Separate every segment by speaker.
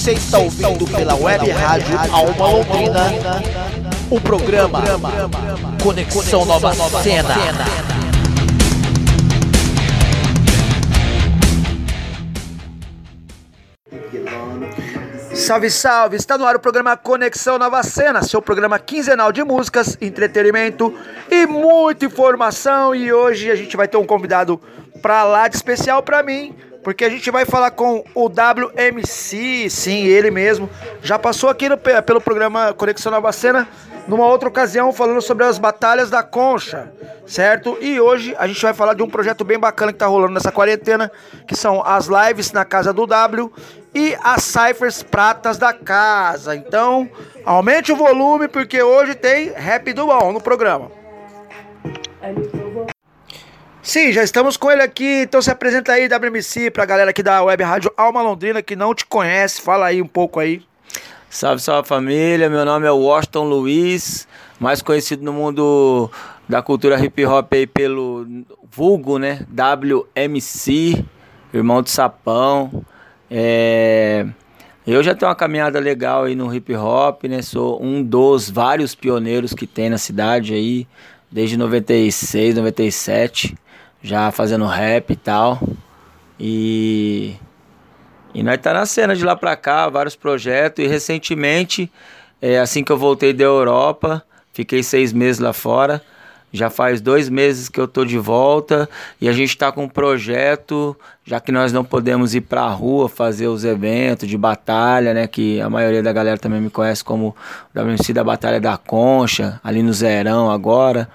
Speaker 1: Você está ouvindo pela web rádio Alma Londrina o programa Conexão Nova Cena. Salve, salve! Está no ar o programa Conexão Nova Cena, seu programa quinzenal de músicas, entretenimento e muita informação. E hoje a gente vai ter um convidado pra lá de especial pra mim, porque a gente vai falar com o WMC, sim, ele mesmo. Já passou aqui no, pelo programa Conexão Nova Cena, numa outra ocasião, falando sobre as batalhas da concha, certo? E hoje a gente vai falar de um projeto bem bacana que tá rolando nessa quarentena, que são as lives na casa do W e as ciphers pratas da casa. Então, aumente o volume, porque hoje tem rap do bom no programa. Sim, já estamos com ele aqui, então se apresenta aí, WMC, pra galera aqui da Web Rádio Alma Londrina que não te conhece, fala aí um pouco aí.
Speaker 2: Salve, salve família, meu nome é Washington Luiz, mais conhecido no mundo da cultura hip hop aí pelo vulgo, né, WMC, irmão de sapão. É... Eu já tenho uma caminhada legal aí no hip hop, né, sou um dos vários pioneiros que tem na cidade aí, desde 96, 97 já fazendo rap e tal. E, e nós tá na cena de lá pra cá, vários projetos. E recentemente, é, assim que eu voltei da Europa, fiquei seis meses lá fora. Já faz dois meses que eu tô de volta e a gente tá com um projeto, já que nós não podemos ir pra rua fazer os eventos de batalha, né? Que a maioria da galera também me conhece como WMC da Batalha da Concha, ali no Zerão agora.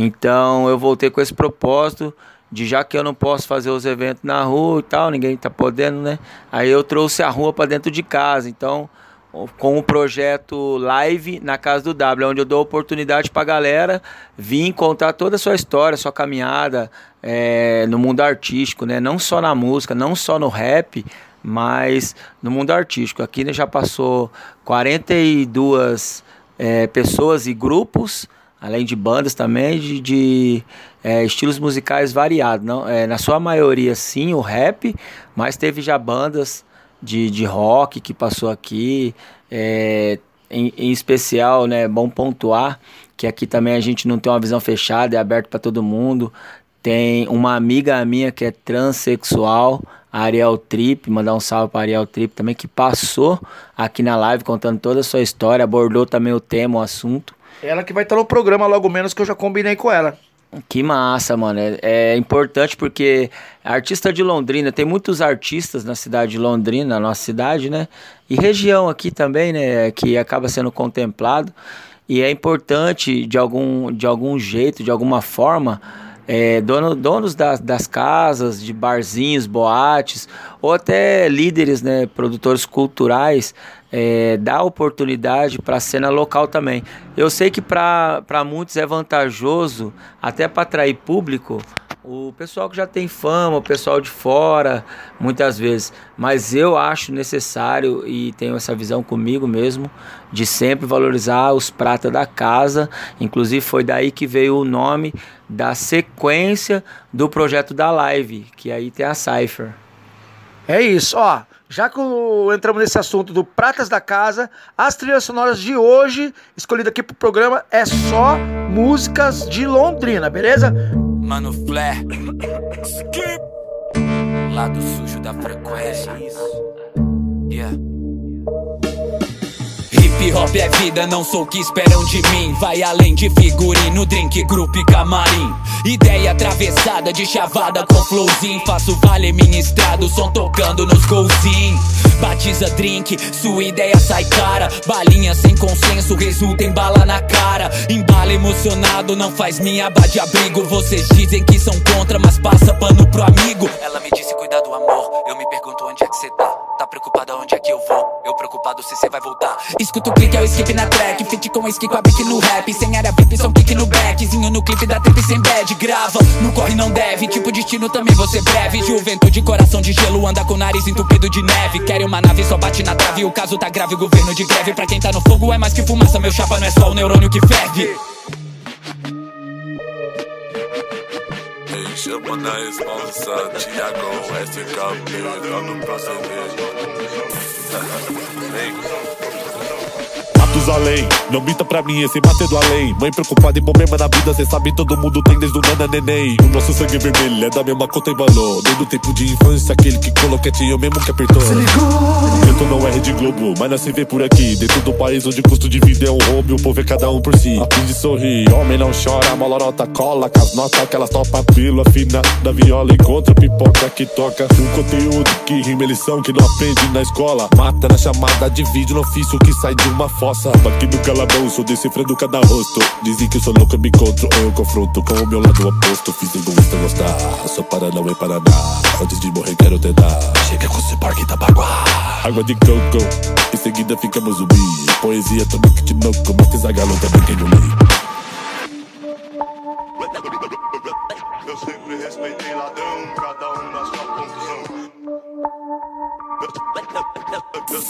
Speaker 2: Então eu voltei com esse propósito de já que eu não posso fazer os eventos na rua e tal, ninguém tá podendo, né? Aí eu trouxe a rua para dentro de casa. Então, com o projeto Live na casa do W, onde eu dou oportunidade para galera vir contar toda a sua história, sua caminhada é, no mundo artístico, né? Não só na música, não só no rap, mas no mundo artístico. Aqui né, já passou 42 é, pessoas e grupos além de bandas também, de, de é, estilos musicais variados. Não, é, na sua maioria, sim, o rap, mas teve já bandas de, de rock que passou aqui. É, em, em, especial, né, bom pontuar que aqui também a gente não tem uma visão fechada, é aberto para todo mundo. Tem uma amiga minha que é transexual, Ariel Trip, mandar um salve para Ariel Trip também, que passou aqui na live contando toda a sua história, abordou também o tema, o assunto.
Speaker 1: Ela que vai estar no programa logo menos que eu já combinei com ela.
Speaker 2: Que massa, mano. É, é, importante porque artista de Londrina, tem muitos artistas na cidade de Londrina, na nossa cidade, né? E região aqui também, né? Que acaba sendo contemplado. E é importante, de algum, de algum jeito, de alguma forma, é, dono, donos das, das casas, de barzinhos, boates, ou até líderes, né? Produtores culturais é, dá oportunidade para a cena local também. Eu sei que para muitos é vantajoso, até para atrair público, o pessoal que já tem fama, o pessoal de fora, muitas vezes. Mas eu acho necessário e tenho essa visão comigo mesmo de sempre valorizar os pratas da casa. Inclusive foi daí que veio o nome da sequência do projeto da live, que aí tem a Cypher.
Speaker 1: É isso, ó. Já que entramos nesse assunto do Pratas da Casa, as trilhas sonoras de hoje, escolhidas aqui pro programa, é só músicas de Londrina, beleza?
Speaker 3: Mano Flair, lado sujo da frequência. Yeah. Hip hop é vida, não sou o que esperam de mim. Vai além de figurino, drink, grupo e camarim. Ideia atravessada de chavada com flowzinho. Faço vale ministrado, som tocando nos golzinhos. Batiza drink, sua ideia sai cara. Balinha sem consenso, resulta em bala na cara. Embala emocionado, não faz minha aba de abrigo. Vocês dizem que são contra, mas passa pano pro amigo. Ela me disse cuidar do amor, eu me pergunto onde é que cê tá. Tá preocupada onde é que eu vou? Eu preocupado se cê vai voltar. Escuta o clique, é o skip na track. Fit com skip com a beat no rap. Sem área VIP, são kick no backzinho no clipe da trip sem bad. Grava, não corre, não deve. Tipo destino também você breve. Juventude, coração de gelo, anda com o nariz entupido de neve. Quer uma nave, só bate na trave. O caso tá grave, o governo de greve. Pra quem tá no fogo é mais que fumaça. Meu chapa não é só o neurônio que ferve.
Speaker 4: Ei, chama na responsa, Tiago, SKP, tá no proceder.
Speaker 5: Não minta pra mim esse bater do além. Mãe preocupada em problema na vida, cê sabe todo mundo tem desde o nana neném. O nosso sangue vermelho é da mesma conta e valor. Desde o tempo de infância, aquele que coloquete eu mesmo que apertou. Se ligou. não é Rede Globo, mas não se vê por aqui. Dentro do país onde o custo de vida é um roubo, o povo é cada um por si. Aprende sorrir, homem não chora, malorota cola. Com as notas que elas topam pílula fina da viola. Encontra pipoca que toca. Um conteúdo que rima lição que não aprende na escola. Mata na chamada de vídeo no ofício que sai de uma fossa. Aqui no calabouço, decifrando cada rosto. Dizem que eu sou louco e me encontro Eu confronto com o meu lado oposto. Fiz egoísta gostar, só para não é para nada. Antes de morrer quero tentar Chega com esse parque Itabaguá Água de coco, em seguida ficamos zumbi Poesia também que te noco, mas que zagalo também tem no li Eu sempre respeitei ladrão, cada um na sua
Speaker 6: Let's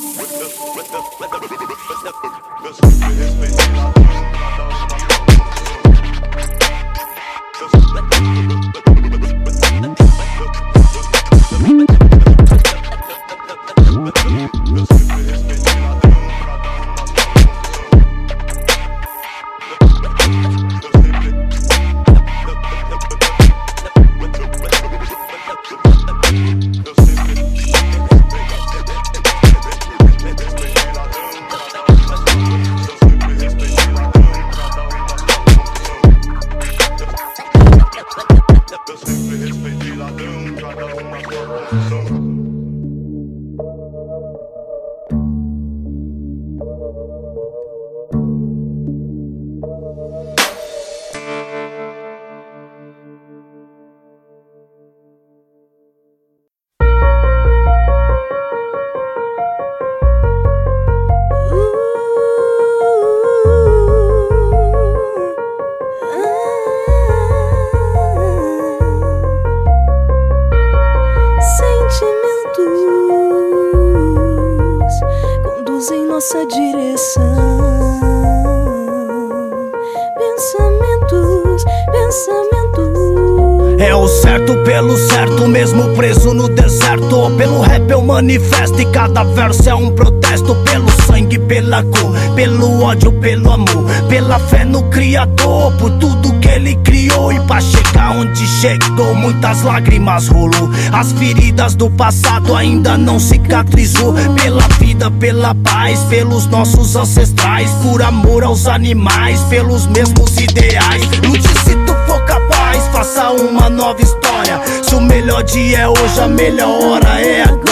Speaker 6: pela cor, pelo ódio, pelo amor, pela fé no Criador, por tudo que Ele criou e pra chegar onde chegou, muitas lágrimas rolou. As feridas do passado ainda não cicatrizou. Pela vida, pela paz, pelos nossos ancestrais, por amor aos animais, pelos mesmos ideais. Lute se tu for capaz, faça uma nova história. Se o melhor dia é hoje, a melhor hora é agora.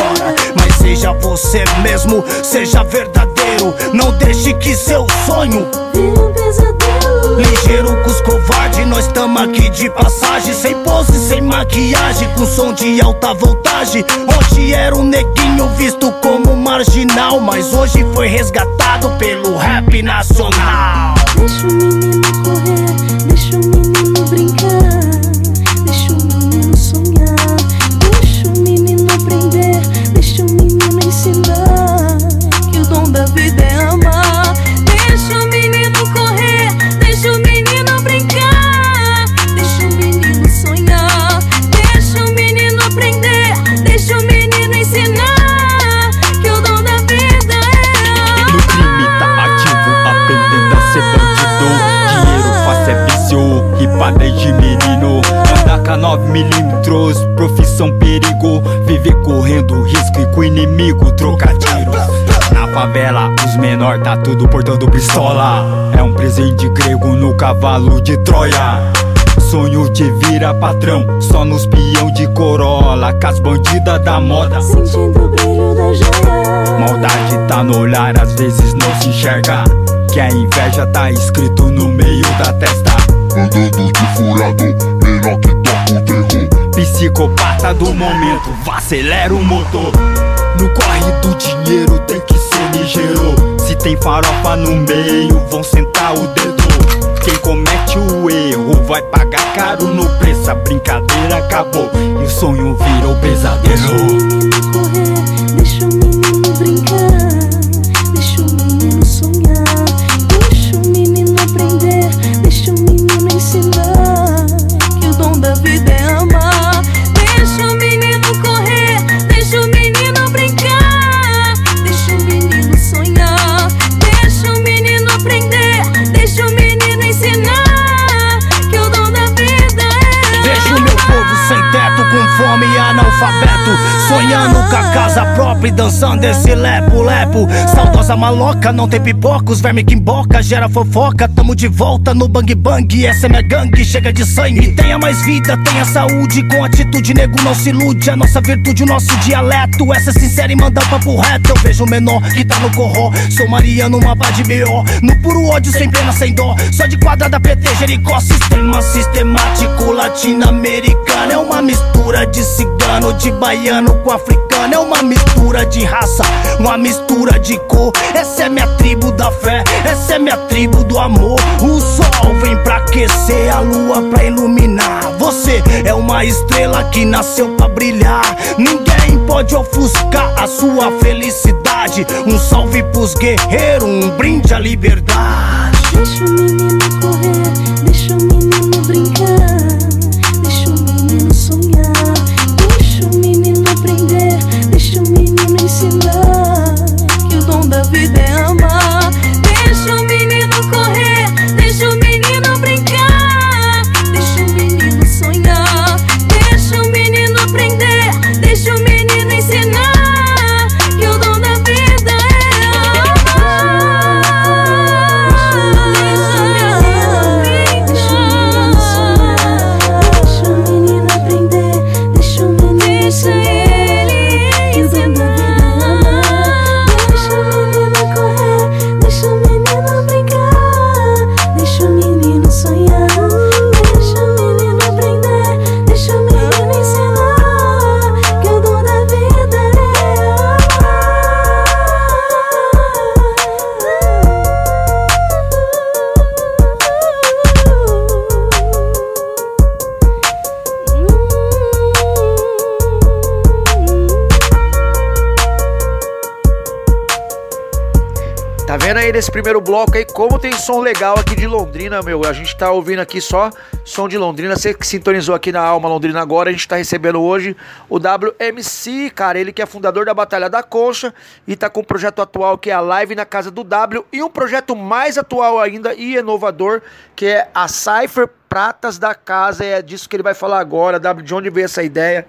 Speaker 6: Seja você mesmo, seja verdadeiro. Não deixe que seu sonho
Speaker 7: vire um pesadelo.
Speaker 6: Ligeiro com os covardes, nós tamo aqui de passagem. Sem pose, sem maquiagem, com som de alta voltagem. Hoje era um neguinho visto como marginal, mas hoje foi resgatado pelo rap nacional.
Speaker 7: Deixa o menino correr, deixa o menino brincar.
Speaker 8: Ripa desde menino Andar com 9 milímetros, profissão perigo Viver correndo risco e com o inimigo trocar tiros Na favela, os menor tá tudo portando pistola É um presente grego no cavalo de Troia Sonho de vira patrão, só nos peão de corolla Com as bandidas da moda
Speaker 7: Sentindo o brilho da joia.
Speaker 8: Maldade tá no olhar, às vezes não se enxerga. Que a inveja tá escrito no meio da testa.
Speaker 9: Andando de furado, menor que toca o terror
Speaker 8: Psicopata do momento, acelera o motor. No corre do dinheiro tem que ser ligeiro. Se tem farofa no meio, vão sentar o dedo. Quem comete o erro vai pagar caro no preço. A brincadeira acabou e o sonho virou pesadelo.
Speaker 7: correr,
Speaker 6: sonhando com a casa própria e dançando esse lepo-lepo. Saudosa maloca, não tem pipoca, os verme que emboca, gera fofoca. Tamo de volta no bang bang, essa é minha gangue, chega de sangue. Tenha mais vida, tenha saúde, com atitude, nego não se ilude. A nossa virtude, o nosso dialeto, essa é sincera e manda papo reto. Eu vejo o menor que tá no corró, sou Mariano, mapa de B.O. No puro ódio, sem pena, sem dó, só de quadrada PT, Jericó, sistema sistemático latino-americano. É uma mistura de cigano, de baiano com africano. É uma mistura de raça, uma mistura de cor. Essa é minha tribo da fé, essa é minha tribo do amor. O sol vem pra aquecer, a lua pra iluminar. Você é uma estrela que nasceu pra brilhar. Ninguém pode ofuscar a sua felicidade. Um salve pros guerreiros, um brinde à liberdade.
Speaker 7: Deixa o menino correr, da
Speaker 1: primeiro bloco aí como tem som legal aqui de Londrina, meu? A gente tá ouvindo aqui só som de Londrina. Você que sintonizou aqui na Alma Londrina agora, a gente tá recebendo hoje o WMC, cara. Ele que é fundador da Batalha da Concha e tá com um projeto atual que é a Live na Casa do W e um projeto mais atual ainda e inovador que é a Cypher Pratas da Casa. É disso que ele vai falar agora. W, de onde veio essa ideia?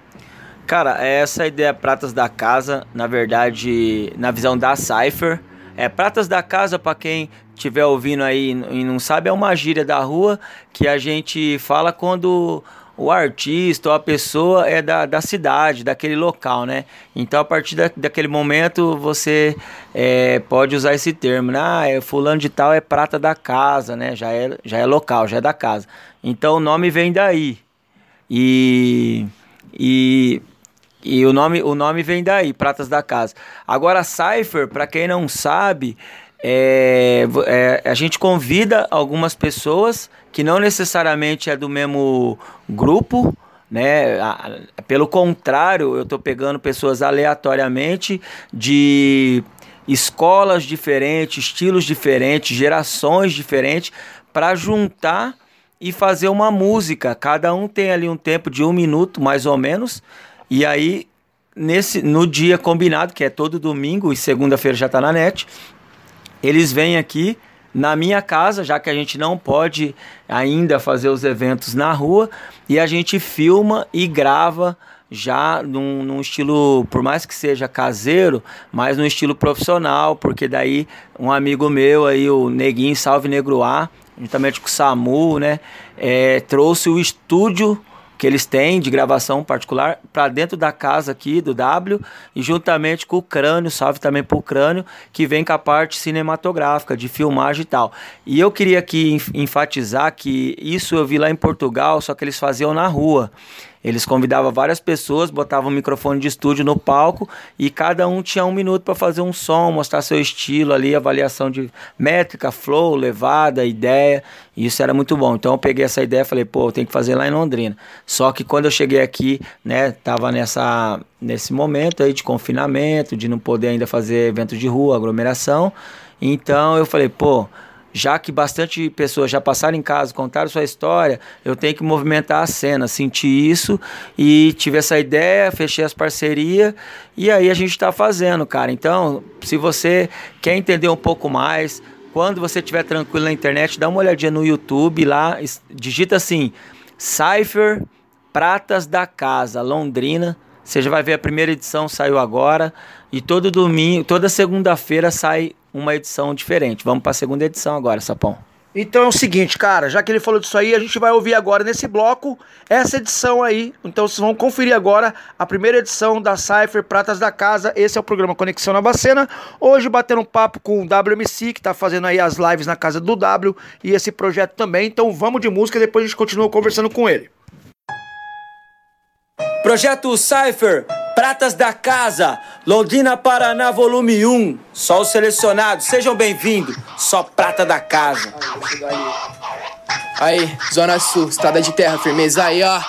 Speaker 2: Cara, essa ideia Pratas da Casa, na verdade, na visão da Cypher, é Pratas da Casa, para quem estiver ouvindo aí e não sabe, é uma gíria da rua que a gente fala quando o artista ou a pessoa é da, da cidade, daquele local, né? Então, a partir da, daquele momento, você é, pode usar esse termo, né? Ah, é, fulano de tal é prata da casa, né? Já é, já é local, já é da casa. Então, o nome vem daí. E... E e o nome, o nome vem daí, Pratas da Casa. Agora, Cypher, para quem não sabe, é, é, a gente convida algumas pessoas que não necessariamente é do mesmo grupo, né? Pelo contrário, eu tô pegando pessoas aleatoriamente de escolas diferentes, estilos diferentes, gerações diferentes, para juntar e fazer uma música. Cada um tem ali um tempo de um minuto, mais ou menos. E aí, nesse, no dia combinado, que é todo domingo e segunda-feira já tá na net, eles vêm aqui na minha casa, já que a gente não pode ainda fazer os eventos na rua, e a gente filma e grava já num, num estilo, por mais que seja caseiro, mas num estilo profissional, porque daí um amigo meu aí, o Neguinho Salve Negro A, juntamente com o Samu, né, é, trouxe o estúdio que eles têm de gravação particular para dentro da casa aqui do W e juntamente com o Crânio, salve também pro Crânio, que vem com a parte cinematográfica, de filmagem e tal. E eu queria aqui enf- enfatizar que isso eu vi lá em Portugal, só que eles faziam na rua. Eles convidavam várias pessoas, botavam um microfone de estúdio no palco e cada um tinha um minuto para fazer um som, mostrar seu estilo ali, avaliação de métrica, flow, levada, ideia. Isso era muito bom. Então eu peguei essa ideia e falei, pô, eu tenho que fazer lá em Londrina. Só que quando eu cheguei aqui, né, tava nessa, nesse momento aí de confinamento, de não poder ainda fazer evento de rua, aglomeração. Então eu falei, pô, já que bastante pessoas já passaram em casa, contaram sua história, eu tenho que movimentar a cena, senti isso e tive essa ideia, fechei as parcerias e aí a gente está fazendo, cara. Então, se você quer entender um pouco mais, quando você estiver tranquilo na internet, dá uma olhadinha no YouTube lá, digita assim, Cypher Pratas da Casa, Londrina. Você já vai ver a primeira edição saiu agora e todo domingo, toda segunda-feira sai uma edição diferente. Vamos para a segunda edição agora, Sapão.
Speaker 1: Então é o seguinte, cara, já que ele falou disso aí, a gente vai ouvir agora nesse bloco essa edição aí. Então vocês vão conferir agora a primeira edição da Cypher Pratas da Casa. Esse é o programa Conexão Nova Cena. Hoje batendo um papo com o WMC, que tá fazendo aí as lives na casa do W e esse projeto também. Então vamos de música e depois a gente continua conversando com ele.
Speaker 10: Projeto Cypher, Pratas da Casa, Londrina, Paraná, volume 1. Só os selecionados, sejam bem-vindos. Só Prata da Casa.
Speaker 11: Aí, Zona Sul, estrada de terra, firmeza aí, ó.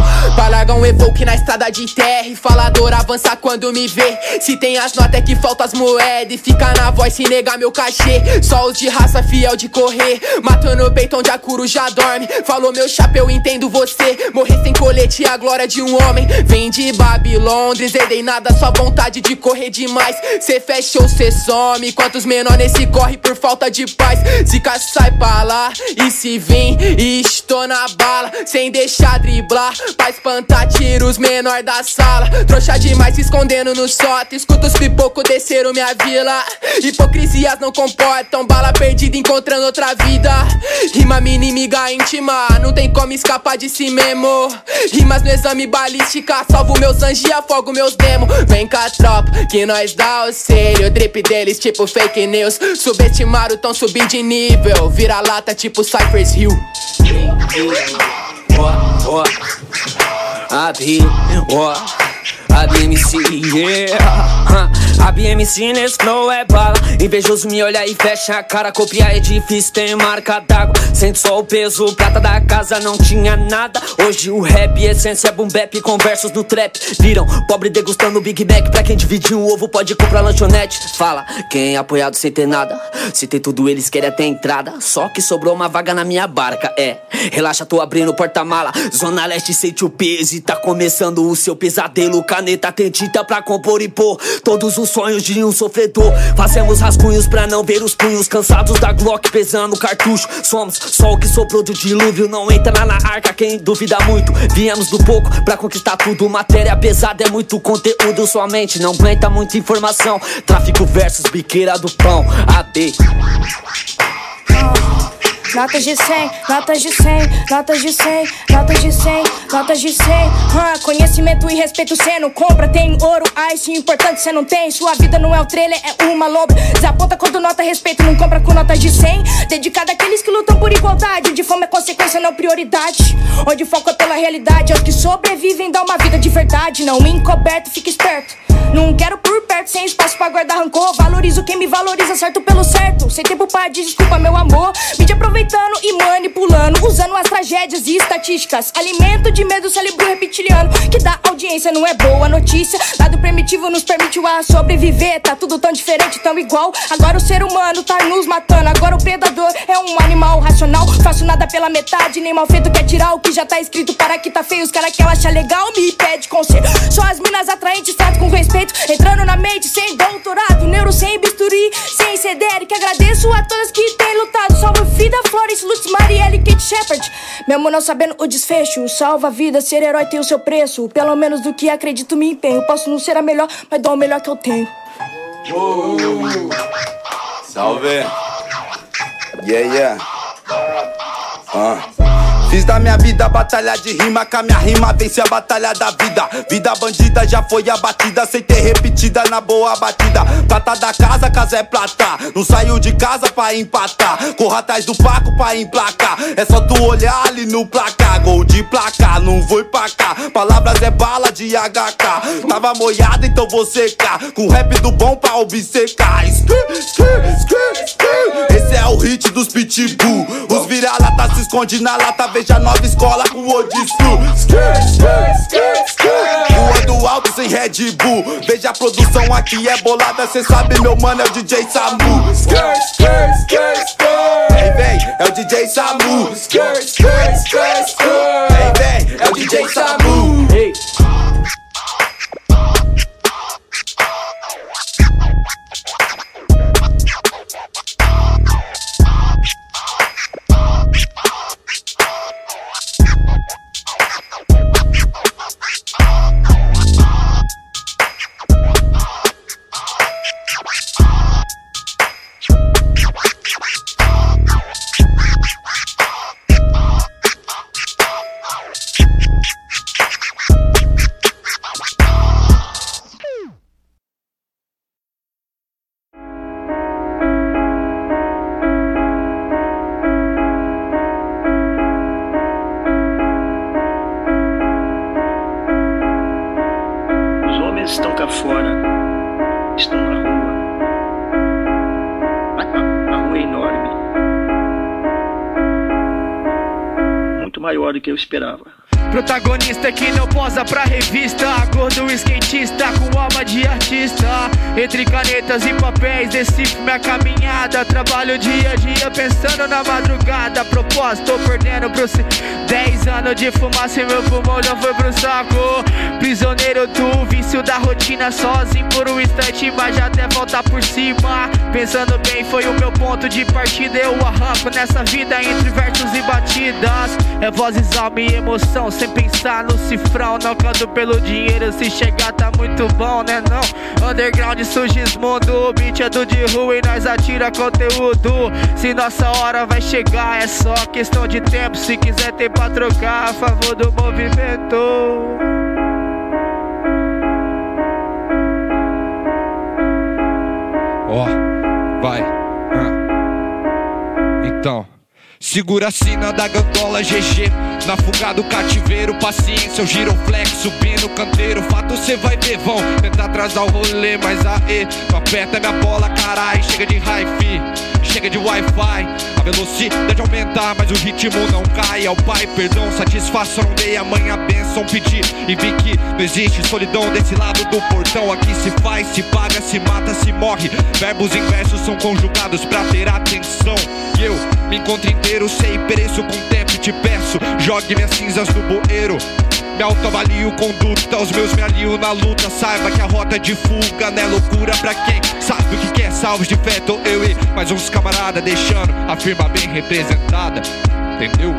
Speaker 11: Um evoque na estrada de terra e falador avança quando me vê. Se tem as notas é que falta as moedas e fica na voz se negar meu cachê. Só os de raça fiel de correr, matando o peito onde a curu já dorme. Falou meu chapéu, entendo você. Morrer sem colete é a glória de um homem. Vem de Babilônia, herdei nada, só vontade de correr demais. Cê fecha ou cê some, quantos menor nesse corre por falta de paz. Zica sai pra lá e se vem e estou na bala, sem deixar driblar. Pra espantar tiros menor da sala. Trouxa demais se escondendo no sótão. Escuta os pipoco desceram minha vila. Hipocrisias não comportam. Bala perdida encontrando outra vida. Rima minha inimiga íntima. Não tem como escapar de si mesmo. Rimas no exame balística. Salvo meus anjos e afogo meus demos. Vem cá, tropa, que nós dá o selho. Drip deles, tipo fake news. Subestimaram, tão subir de nível. Vira lata, tipo Cypress Hill.
Speaker 10: Ó, ó. A B, ó. A BMC, yeah. A BMC nesse flow é bala. Invejoso me olha e fecha a cara. Copiar é difícil, tem marca d'água. Sente só o peso, prata da casa não tinha nada. Hoje o rap, essência, boom bap, com versos no trap. Viram pobre degustando Big Mac. Pra quem dividiu o ovo, pode comprar lanchonete. Fala, quem é apoiado sem ter nada? Se tem tudo, eles querem até entrada. Só que sobrou uma vaga na minha barca, é. Relaxa, tô abrindo o porta-mala. Zona Leste, sente o peso e tá começando o seu pesadelo. Caneta tem tinta pra compor e pôr todos os sonhos de um sofredor. Fazemos rascunhos pra não ver os punhos cansados da Glock pesando cartucho. Somos só o que sobrou do dilúvio. Não entra na arca quem duvida muito. Viemos do pouco pra conquistar tudo. Matéria pesada é muito conteúdo. Sua mente não aguenta muita informação. Tráfico versus biqueira do pão. AD.
Speaker 12: Notas de 100, notas de 100, notas de 100, notas de 100, notas de 100. Ah, conhecimento e respeito cê não compra. Tem ouro, ice, importante cê não tem. Sua vida não é o trailer, é uma loba. Desaponta quando nota respeito, não compra com notas de 100. Dedicado àqueles que lutam por igualdade. De fome é consequência, não prioridade. Onde foco é pela realidade. Aos que sobrevivem, dá uma vida de verdade. Não encoberto, fica esperto. Não quero por perto, sem espaço pra guardar rancor. Valorizo quem me valoriza, certo pelo certo. Sem tempo pra desculpa, meu amor. Mídia aproveitando e manipulando. Usando as tragédias e estatísticas. Alimento de medo, cérebro reptiliano. Que dá audiência, não é boa notícia. Lado primitivo nos permitiu a sobreviver. Tá tudo tão diferente, tão igual. Agora o ser humano tá nos matando. Agora o predador é um animal racional. Faço nada pela metade, nem mal feito quer tirar o que já tá escrito. Para que tá feio, os cara que ela acha legal me pede conselho. Só as minas atraentes, trato com respeito. Entrando na mente sem doutorado, neuro sem bisturi, sem CDR. Que agradeço a todas que têm lutado. Salve Vida, Flores, Lutz, Marielle, Kate Shepard. Mesmo não sabendo o desfecho, salva a vida, ser herói tem o seu preço. Pelo menos do que acredito, me empenho. Posso não ser a melhor, mas dou o melhor que eu tenho.
Speaker 13: Salve! Yeah, yeah. Ah. Fiz da minha vida batalha de rima, com a minha rima vence a batalha da vida. Vida bandida já foi abatida, sem ter repetida na boa batida. Prata da casa, casa é prata. Não saiu de casa pra empatar. Corra atrás do Paco pra emplacar. É só tu olhar ali no placar. Gol de placar, não vou pra cá. Palavras é bala de HK. Tava molhado, então vou secar. Com rap do bom pra obcecar. Esse é o hit dos pitbull. Os vira-lata se esconde na lata. Veja nova escola com skr, skr. Voando alto sem Red Bull. Veja a produção aqui é bolada. Cê sabe, meu mano, é o DJ Samu. Skr, skr, skr, skr. Vem, vem, é o DJ Samu. Skr, skr, skr, skr. Vem, vem, é o DJ Samu.
Speaker 14: Do que eu esperava.
Speaker 15: Protagonista que não posa pra revista. Gordo skatista com alma de artista. Entre canetas e papéis decifro minha caminhada. Trabalho dia a dia pensando na madrugada. Propósito, perdendo pro si Dez anos de fumaça e meu pulmão já foi pro saco. Prisioneiro do vício da rotina Sozinho por um instante, mas já até voltar por cima. Pensando bem, foi o meu ponto de partida. Eu arranco nessa vida entre versos e batidas. É vozes, alma e emoção sem pensar no cifrão. Não canto pelo dinheiro, se chegar tá muito bom, né? Não, underground surge mundo. O beat é do de rua e nós atira conteúdo. Se nossa hora vai chegar, é só questão de tempo. Se quiser ter pra trocar, a favor do movimento.
Speaker 16: Ó, oh, vai. Então. Segura a sina da gandola GG Na fuga do cativeiro, paciência, o giroflex Subindo canteiro, fato cê vai ver Vão tentar atrasar o rolê, mas aê Não aperta minha bola, carai. Chega de hi-fi, chega de wi-fi. A velocidade aumentar, mas o ritmo não cai. Ao pai, perdão, satisfação Não dei a mãe a benção, pedi E vi que não existe solidão desse lado do portão. Aqui se faz, se paga, se mata, se morre. Verbos inversos são conjugados pra ter atenção. E eu me encontro inteiro, sei pereço com tempo e te peço Jogue minhas cinzas no bueiro me autoavalio conduta, os meus me alio na luta Saiba que a rota é de fuga é loucura pra quem sabe o que quer Salvos de fé, tô eu e mais uns camarada Deixando a firma bem representada, entendeu?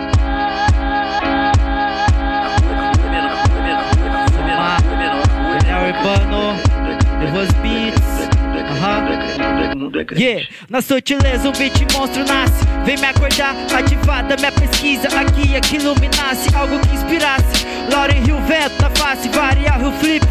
Speaker 15: Beats. Yeah, na sutileza um beat monstro nasce. Vem me acordar, ativada minha pesquisa. Aqui é que iluminasse, algo que inspirasse. Lauren Rio Vento na face, variar Rio Flip.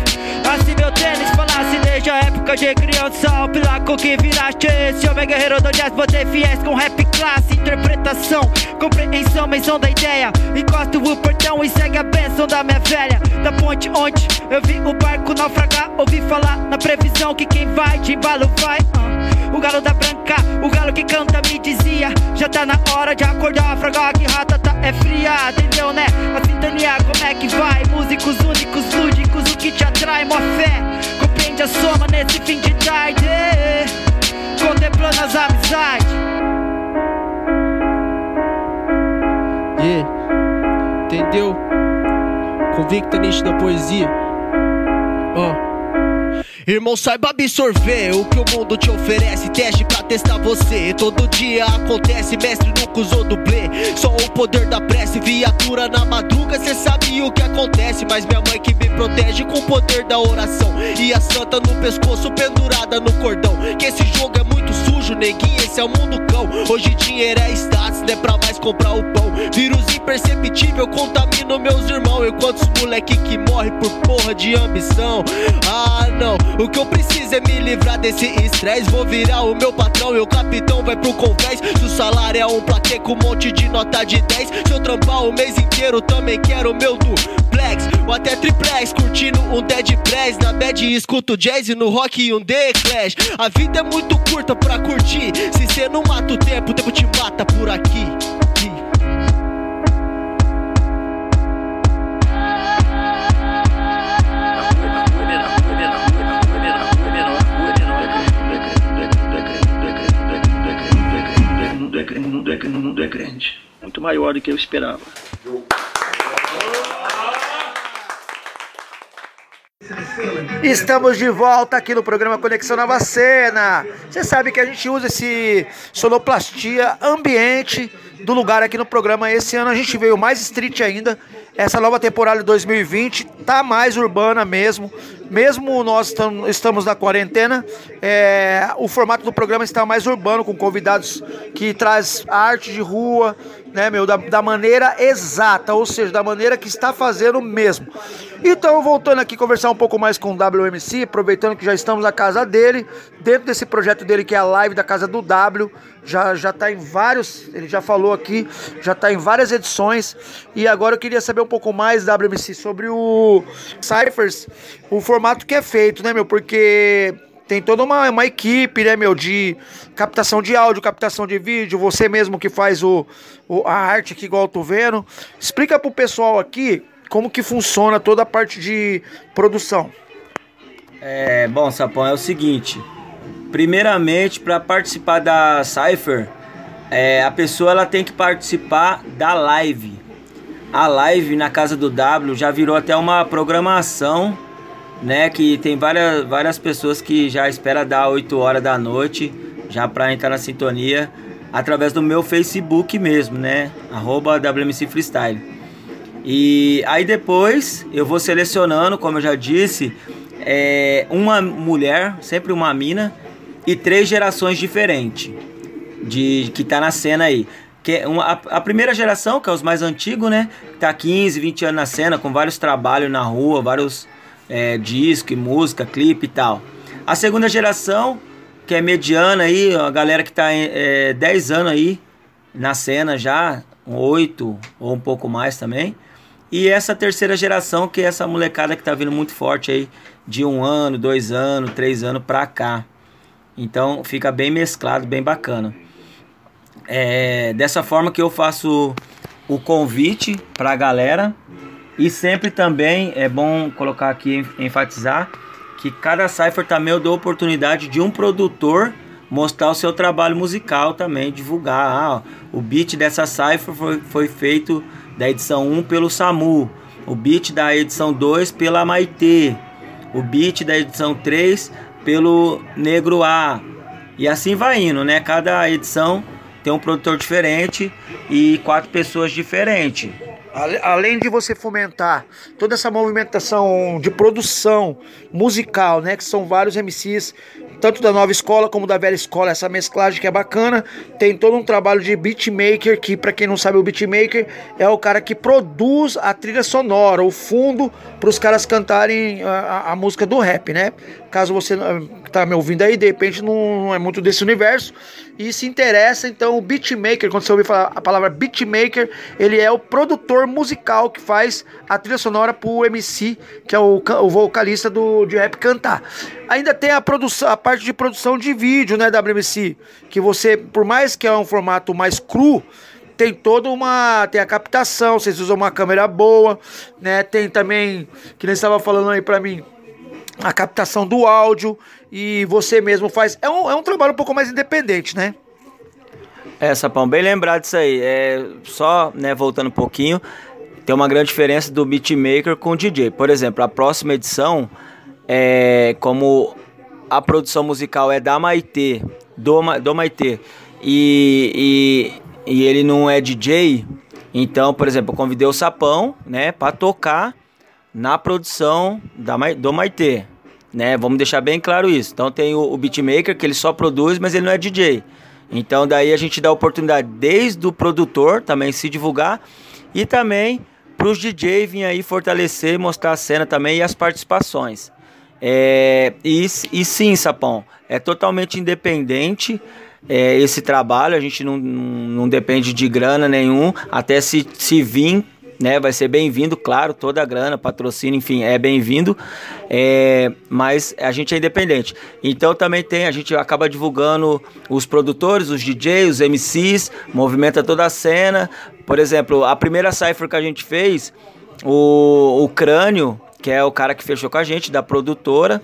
Speaker 15: Assim meu tênis falasse desde a época de criança O pilaco que viraste esse homem guerreiro do jazz Botei fiéis com rap classe, interpretação Compreensão, menção da ideia Encosta o portão e segue a bênção da minha velha Da ponte onde eu vi o barco naufragar Ouvi falar na previsão que quem vai de embalo vai uh. O galo da branca, o galo que canta me dizia Já tá na hora de acordar, fragar que rata tá é fria Entendeu né? A sintonia como é que vai? Músicos únicos, lúdicos, o que te atrai, mó fé Compreende a soma nesse fim de tarde Contemplando as amizades
Speaker 17: Yeah, entendeu? Convicta da poesia. Irmão, saiba absorver o que o mundo te oferece. Teste pra testar você. Todo dia acontece, mestre nunca usou dublê. Só o poder da prece, viatura na madruga. Cê sabe o que acontece, mas minha mãe que me protege com o poder da oração. E a santa no pescoço, pendurada no cordão. Que esse jogo é muito neguinho. Esse é o mundo cão. Hoje dinheiro é status, não é pra mais comprar o pão. Vírus imperceptível contamina meus irmãos. E quantos moleque que morre por porra de ambição? Ah, não. O que eu preciso é me livrar desse estresse. Vou virar o meu patrão e o capitão vai pro convés. Se o salário é um plaquê com um monte de nota de 10. Se eu trampar o mês inteiro, também quero o meu duplex. Ou até triplex, curtindo um dead press. Na bad escuto jazz e no rock um The Clash. A vida é muito curta pra curtir. Se cê não mata o tempo, o tempo te mata por aqui.
Speaker 14: mundo é grande, muito maior do que eu esperava.
Speaker 1: feel Estamos de volta aqui no programa Conexão Nova Cena. Você sabe que a gente usa esse sonoplastia ambiente do lugar aqui no programa. Esse ano a gente veio mais street ainda. Essa nova temporada de 2020 tá mais urbana mesmo. Mesmo nós estamos na quarentena, é, o formato do programa está mais urbano, com convidados que traz arte de rua, né, meu, da, da maneira exata, ou seja, da maneira que está fazendo mesmo. Então, voltando aqui conversar um pouco mais com WMC, aproveitando que já estamos na casa dele, dentro desse projeto dele que é a live da casa do W, já já tá em vários, ele já falou aqui, já tá em várias edições. E agora eu queria saber um pouco mais WMC sobre o Cyphers, o formato que é feito, né, meu? Porque tem toda uma, uma equipe, né, meu, de captação de áudio, captação de vídeo, você mesmo que faz o, o a arte aqui igual eu tô vendo. Explica pro pessoal aqui como que funciona toda a parte de produção.
Speaker 2: É, bom, Sapão, é o seguinte. Primeiramente, para participar da Cypher, é, a pessoa ela tem que participar da live. A live na casa do W já virou até uma programação, né? Que tem várias, várias pessoas que já espera dar 8 horas da noite, já para entrar na sintonia, através do meu Facebook mesmo, né? Arroba WMC Freestyle. E aí depois eu vou selecionando, como eu já disse, é, uma mulher, sempre uma mina, e três gerações diferentes de que tá na cena aí. Que é uma, a, a, primeira geração, que é os mais antigos, né? Tá 15, 20 anos na cena, com vários trabalhos na rua, vários é, discos, música, clipe e tal. A segunda geração, que é mediana aí, a galera que tá é, 10 anos aí na cena já, 8 ou um pouco mais também. E essa terceira geração, que é essa molecada que tá vindo muito forte aí, de um ano, dois anos, três anos pra cá. Então fica bem mesclado, bem bacana. É dessa forma que eu faço o convite para a galera e sempre também é bom colocar aqui enfatizar que cada cipher também eu dou oportunidade de um produtor mostrar o seu trabalho musical também, divulgar. Ah, o beat dessa cipher foi, foi feito da edição 1 pelo Samu, o beat da edição 2 pela Maitê, o beat da edição 3 pelo Negro A. E assim vai indo, né? Cada edição tem um produtor diferente e quatro pessoas diferentes.
Speaker 1: Além de você fomentar toda essa movimentação de produção musical, né? Que são vários MCs tanto da nova escola como da velha escola, essa mesclagem que é bacana. Tem todo um trabalho de beatmaker, que para quem não sabe, o beatmaker é o cara que produz a trilha sonora, o fundo para os caras cantarem a, a, música do rap, né? Caso você tá me ouvindo aí, de repente não, não é muito desse universo e se interessa, então o beatmaker, quando você ouvir falar a palavra beatmaker, ele é o produtor musical que faz a trilha sonora pro MC, que é o, o vocalista do de rap cantar. Ainda tem a produção, a parte de produção de vídeo, né, WMC, que você, por mais que é um formato mais cru, tem toda uma. Tem a captação, vocês usam uma câmera boa, né? Tem também, que nem estava falando aí pra mim, a captação do áudio e você mesmo faz. É um, é um trabalho um pouco mais independente, né?
Speaker 2: É, Sapão, bem lembrado disso aí. É, só, né, voltando um pouquinho, tem uma grande diferença do beatmaker com o DJ. Por exemplo, a próxima edição é, como a produção musical é da Maitê, do, do Maitê, e, e, e ele não é DJ, então, por exemplo, eu convidei o Sapão, né, para tocar na produção da, do Maitê, né, vamos deixar bem claro isso. Então tem o, o beatmaker que ele só produz, mas ele não é DJ. Então daí a gente dá a oportunidade desde o produtor também se divulgar e também para os DJ vir aí fortalecer, mostrar a cena também e as participações. É, e, e sim, Sapão, é totalmente independente é, esse trabalho, a gente não, não depende de grana nenhum, até se, se vir, né, vai ser bem-vindo, claro, toda a grana, patrocínio, enfim, é bem-vindo, é, mas a gente é independente. Então também tem, a gente acaba divulgando os produtores, os DJs, os MCs, movimenta toda a cena. Por exemplo, a primeira cipher que a gente fez, o, o Crânio, que é o cara que fechou com a gente, da produtora.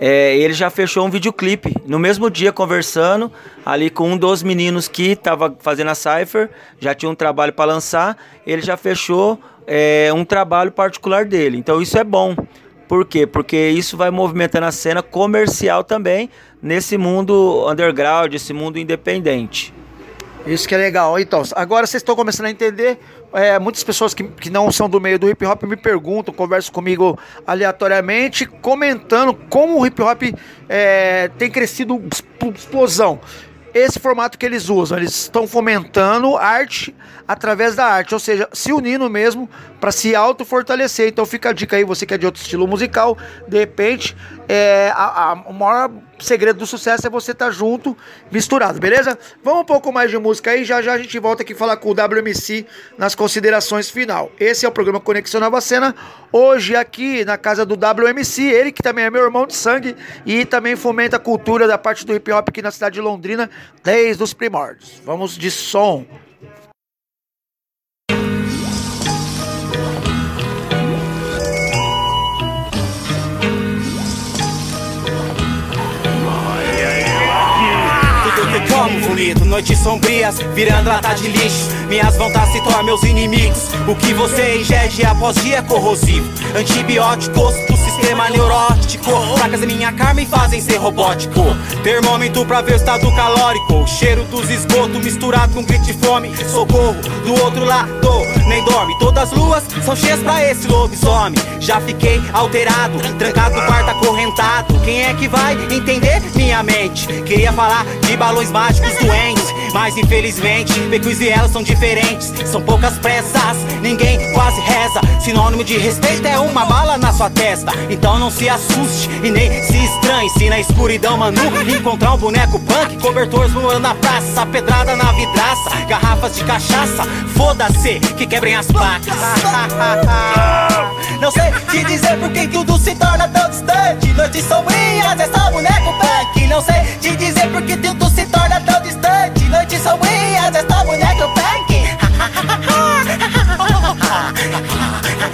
Speaker 2: É, ele já fechou um videoclipe no mesmo dia, conversando ali com um dos meninos que estava fazendo a Cypher, já tinha um trabalho para lançar. Ele já fechou é, um trabalho particular dele. Então isso é bom. Por quê? Porque isso vai movimentando a cena comercial também nesse mundo underground, esse mundo independente.
Speaker 1: Isso que é legal. Então, agora vocês estão começando a entender. É, muitas pessoas que, que não são do meio do hip hop me perguntam, conversam comigo aleatoriamente, comentando como o hip hop é, tem crescido explosão. Esse formato que eles usam, eles estão fomentando arte através da arte, ou seja, se unindo mesmo para se auto-fortalecer. Então fica a dica aí, você que é de outro estilo musical, de repente, é, a, a, o maior segredo do sucesso é você estar tá junto, misturado, beleza? Vamos um pouco mais de música aí, já já a gente volta aqui falar com o WMC nas considerações final. Esse é o programa Conexão Nova Cena, hoje aqui na casa do WMC, ele que também é meu irmão de sangue e também fomenta a cultura da parte do hip hop aqui na cidade de Londrina desde os primórdios. Vamos de som.
Speaker 18: Bonito, noites sombrias, virando lata de lixo. Minhas vontades se tornam meus inimigos. O que você ingere após dia é corrosivo. Antibióticos sistema neurótico. Placas em minha carne fazem ser robótico. Termômetro pra ver o estado calórico. Cheiro dos esgotos misturado com grito de fome. Socorro do outro lado, nem dorme. Todas as luas são cheias pra esse lobisomem. Já fiquei alterado, trancado no quarto acorrentado. Quem é que vai entender minha mente? Queria falar de balões mágicos doentes. Mas infelizmente, Becus e elas são diferentes. São poucas pressas, ninguém quase reza. Sinônimo de respeito é uma bala na sua testa. Então não se assuste e nem se estranhe. Se na escuridão, manu, encontrar um boneco punk, cobertores voando na praça, pedrada na vidraça, garrafas de cachaça. Foda-se que quebrem as placas. Não sei te dizer por que tudo se torna tão distante. Noites sombrias, é só boneco punk. Não sei te dizer por que tudo se torna tão distante. Noites sombrias, é só boneco punk.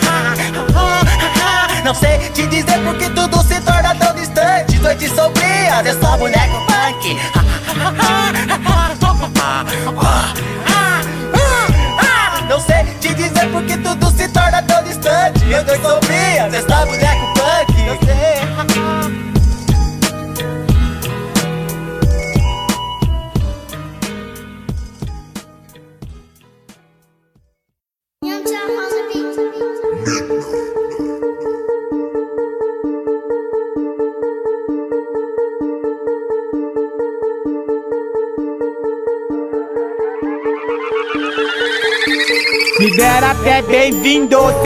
Speaker 18: Não sei te dizer por que tudo se torna tão distante. Noites sombrias, é só boneco punk. Não sei te dizer por que tudo se torna tão distante. Noites sombrias,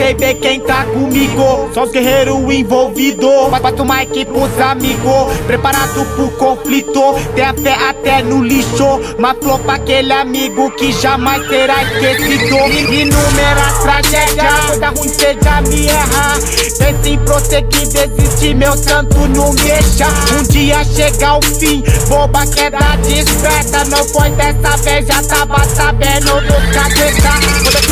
Speaker 18: sei
Speaker 19: quem tá comigo. Só os guerreiros envolvidos. Bota o mic pros amigos, preparado pro conflito. Tem a fé até no lixo. Mas flor pra aquele amigo que jamais será esquecido. Inúmeras tragédias, coisa ruim seja me errar. Pense em prosseguir, desistir, meu santo não mexa. Um dia chega ao fim, boba queda desperta. Não foi dessa vez, já tava sabendo do cabeça.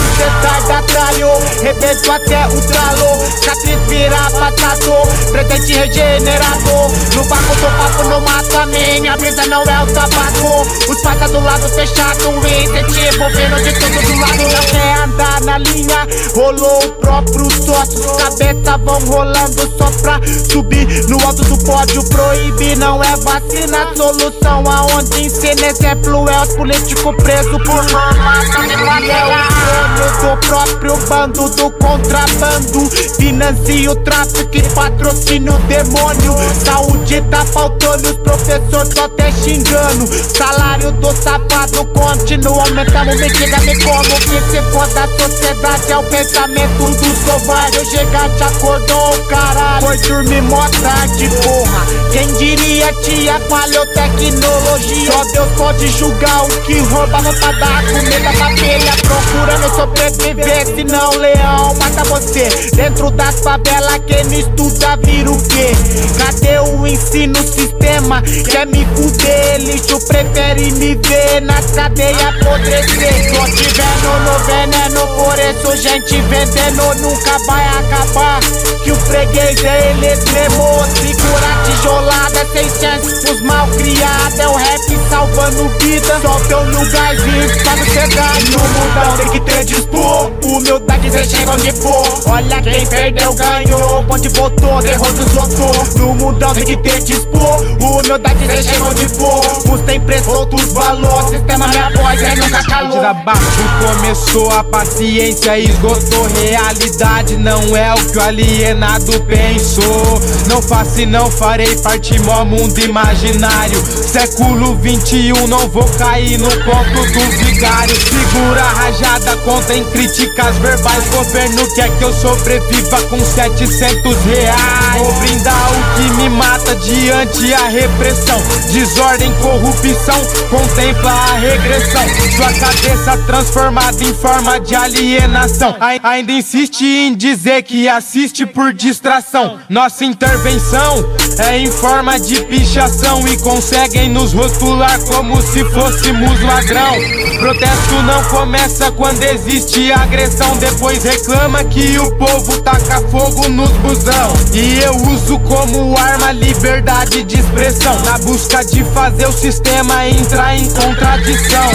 Speaker 19: Da traio, rebento até o tralo. Catriz vira passado, presente regenerado. No barco do papo não mata minha brisa não é o tabaco. Os passa do lado fechado, incentivo vindo de tudo do lado. Não quer andar na linha, rolou o próprio sócio. Cabeça vão rolando só pra subir no alto do pódio. Proíbe não é vacina, solução aonde ensina. Exemplo é os políticos presos por formação de favela. Do próprio bando do contrabando. Financia o tráfico e patrocina o demônio. Saúde tá faltando, os professores só até xingando. Salário do safado continua aumentando. Me diga, me como que se for da sociedade é o pensamento do covarde. O gigante acordou, caralho. Foi dormir mó tarde, porra. Quem diria, tia, falhou tecnologia. Só Deus pode julgar o que rouba roupa da comida pra filha. Procurando sobreviver, senão leão mata você. Dentro das favelas, quem estuda vira o quê? Cadê o ensino sistema? Quer me fuder, lixo prefere me ver nas cadeias apodrecer. Tô te vendo no veneno, por isso gente vendendo nunca vai acabar. Que o freguês é ele extremo, segura tijolada, sem chance pros mal criados. É o rap salvando vida, só teu lugarzinho pra sociedade. No mundão tem que ter dispor, humildade cê chega onde for. Olha quem perdeu ganhou, onde voltou, derrotou, soltou. No mundão tem que ter dispor, humildade cê chega onde for. Uns tem preço, outros valor, sistema minha voz é nunca calou.
Speaker 20: Desabaixo começou a paciência, esgotou realidade. Não é o que o alienado pensou. Não faço e não farei parte mó mundo imaginário. Século 21 21 não vou cair no conto do vigário Segura a rajada, contém críticas verbais Governo quer que eu sobreviva com 700 reais. Vou brindar o que me mata diante a repressão. Desordem, corrupção, contempla a regressão. Sua cabeça transformada em forma de alienação. Ai- Ainda insiste em dizer que assiste por distração. Nossa intervenção é em forma de pichação E conseguem nos rotular como se fôssemos ladrão. Protesto não começa quando existe agressão Depois reclama que o povo taca fogo nos busão. E eu uso como arma liberdade de expressão Na busca de fazer o sistema entrar em contradição.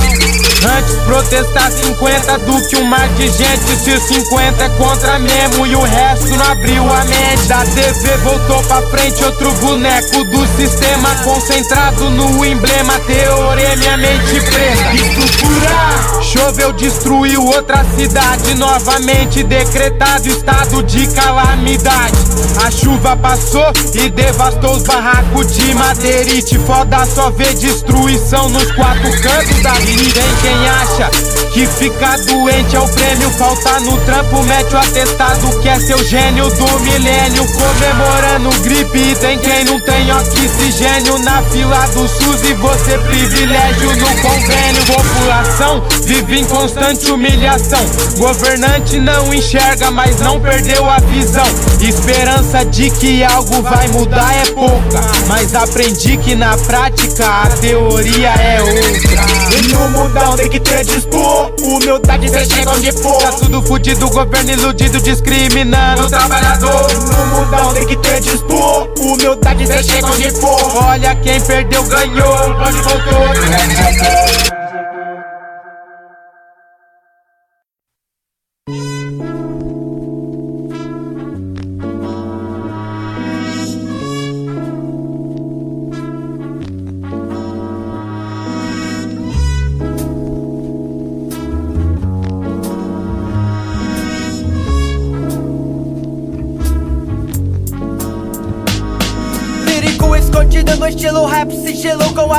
Speaker 20: Antes protestar 50 do que um mar de gente Se os 50 é contra mesmo e o resto não abriu a mente. Da TV voltou pra frente outro boneco do sistema Concentrado no emblema, teorema e mente preta Estrutura Choveu, destruiu outra cidade Novamente decretado estado de calamidade. A chuva passou e devastou os barracos de madeirite Foda só ver destruição nos quatro cantos da vida Tem quem acha que ficar doente é o prêmio. Falta no trampo, mete o atestado que é seu gênio do milênio. Comemorando gripe tem quem não tem oxigênio. Na fila do SUS e você privilégio no convênio. População vive em constante humilhação Governante não enxerga, mas não perdeu a visão. Esperança de que algo vai mudar é pouca. Mas aprendi que na prática a teoria é outra.
Speaker 19: E no mundão tem que ter dispor Humildade cê chega onde for.
Speaker 20: Tá tudo fudido, governo iludido, discriminando
Speaker 19: O trabalhador. No mundão tem que ter dispor Humildade cê chega onde for.
Speaker 20: Olha quem perdeu ganhou, onde voltou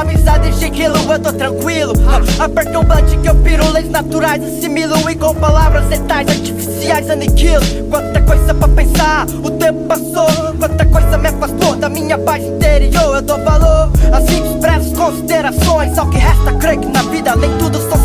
Speaker 21: amizade e chiquilo, eu tô tranquilo. Ah, Aperto um blunt que eu piro leis naturais Assimilo e com palavras letais artificiais aniquilo. Quanta coisa pra pensar, o tempo passou. Quanta coisa me afastou da minha paz interior. Eu dou valor a simples breves considerações Ao que resta, creio que na vida nem tudo sifões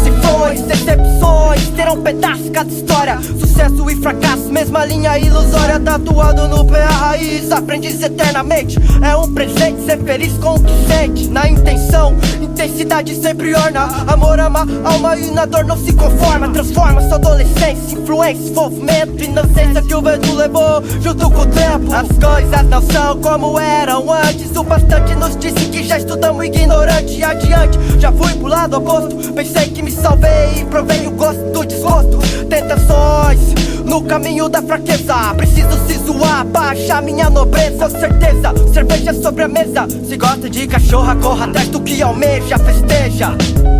Speaker 21: Terão pedaços cada história. Sucesso e fracasso, mesma linha ilusória Tatuado no pé a raiz, aprendiz eternamente É um presente ser feliz com o que sente. Na intenção, intensidade sempre orna. Amor ama, alma e na dor não se conforma. Transforma sua adolescência, influência, envolvimento Inocência que o vento levou. Junto com o tempo As coisas não são como eram antes. O bastante nos disse que já estudamos ignorante adiante, já fui pro lado oposto Pensei que me salvei e provei o gosto do desgosto Tentações no caminho da fraqueza. Preciso se zoar achar minha nobreza. Certeza, cerveja sobre a mesa. Se gosta de cachorra, corra atrás do que almeja Festeja,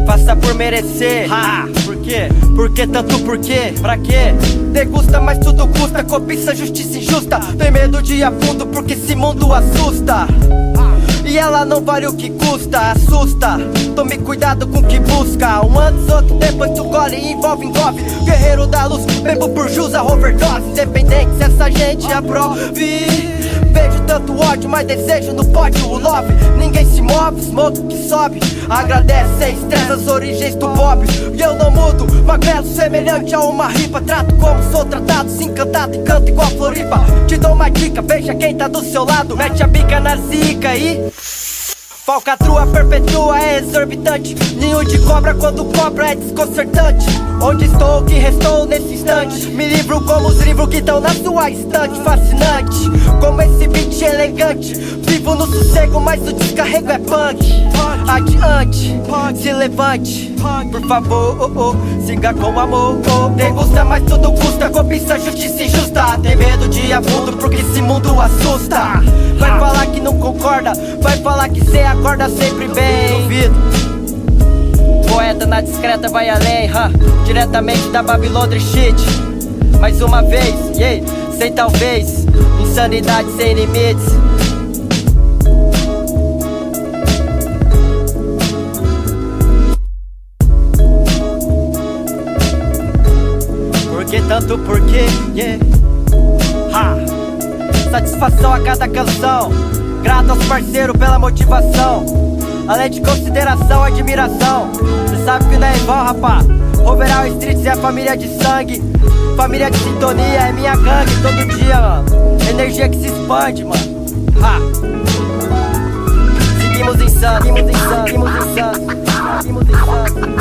Speaker 21: faça por merecer. Ha, Por quê? Por que tanto por quê? Pra quê? Degusta, mas tudo custa. Cobiça, justiça injusta. Tem medo de ir a fundo porque esse mundo assusta e ela não vale o que custa, assusta. Tome cuidado com o que busca. Um antes, outro depois tu gole e envolve, engove Guerreiro da luz, bebo por jus a overdose. Independente se essa gente aprove Vejo tanto ódio, mas desejo no pódio o love. Ninguém se move, smoke que sobe. Agradece, estressa as origens do pobre. E eu não mudo, magrelo semelhante a uma ripa. Trato como sou tratado, se encantado e canto igual Floripa. Te dou uma dica, veja quem tá do seu lado. Mete a bica na zica e... Falcatrua perpetua é exorbitante. Ninho de cobra quando cobra é desconcertante. Onde estou, o que restou nesse instante? Me livro como os livros que estão na sua estante. Fascinante, como esse beat elegante. Vivo no sossego, mas o descarrego é punk. Adiante, se levante. Por favor, oh, oh, siga com amor. Oh. Degusta, mas tudo custa. Cobiça, justiça injusta Tem medo de ir a fundo porque esse mundo assusta. Vai falar que não concorda fala que cê acorda sempre bem. Duvido. Poeta na discreta vai além. Diretamente da Babilônia shit. Mais uma vez, yeah, sem talvez. Insanidade sem limites. Por que tanto porquê, yeah? Ha. Satisfação a cada canção. Grato aos parceiros pela motivação. Além de consideração, admiração. Cê sabe que não é igual, rapá. Overall Streets é família de sangue. Família de sintonia é minha gangue todo dia, mano. Energia que se expande, mano. Ha. Seguimos insanos, seguimos insanos, seguimos insanos, seguimos insanos.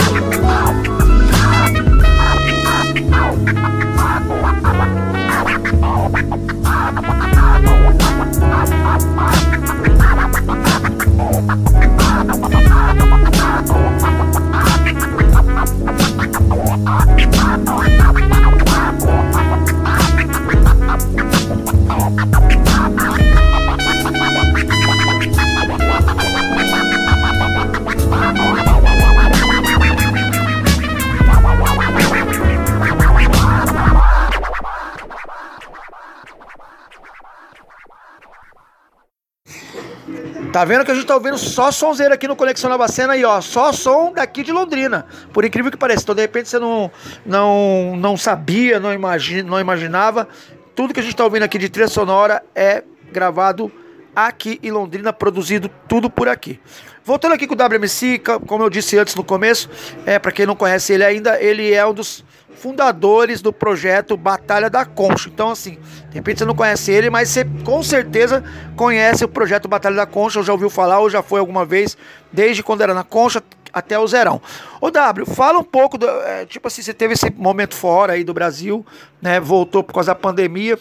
Speaker 1: Tá vendo que a gente tá ouvindo só sonzeiro aqui no Conexão Nova Cena aí, ó. Só som daqui de Londrina. Por incrível que pareça. Então, de repente, você não, não, não sabia, não, imagina, não imaginava. Tudo que a gente tá ouvindo aqui de trilha sonora é gravado aqui em Londrina, produzido tudo por aqui. Voltando aqui com o WMC, como eu disse antes no começo, é para quem não conhece ele ainda, ele é um dos fundadores do projeto Batalha da Concha. Então, assim, de repente você não conhece ele, mas você com certeza conhece o projeto Batalha da Concha, ou já ouviu falar, ou já foi alguma vez, desde quando era na Concha até o Zerão. Ô W, fala um pouco, do, é, tipo assim, você teve esse momento fora aí do Brasil, né? Voltou por causa da pandemia,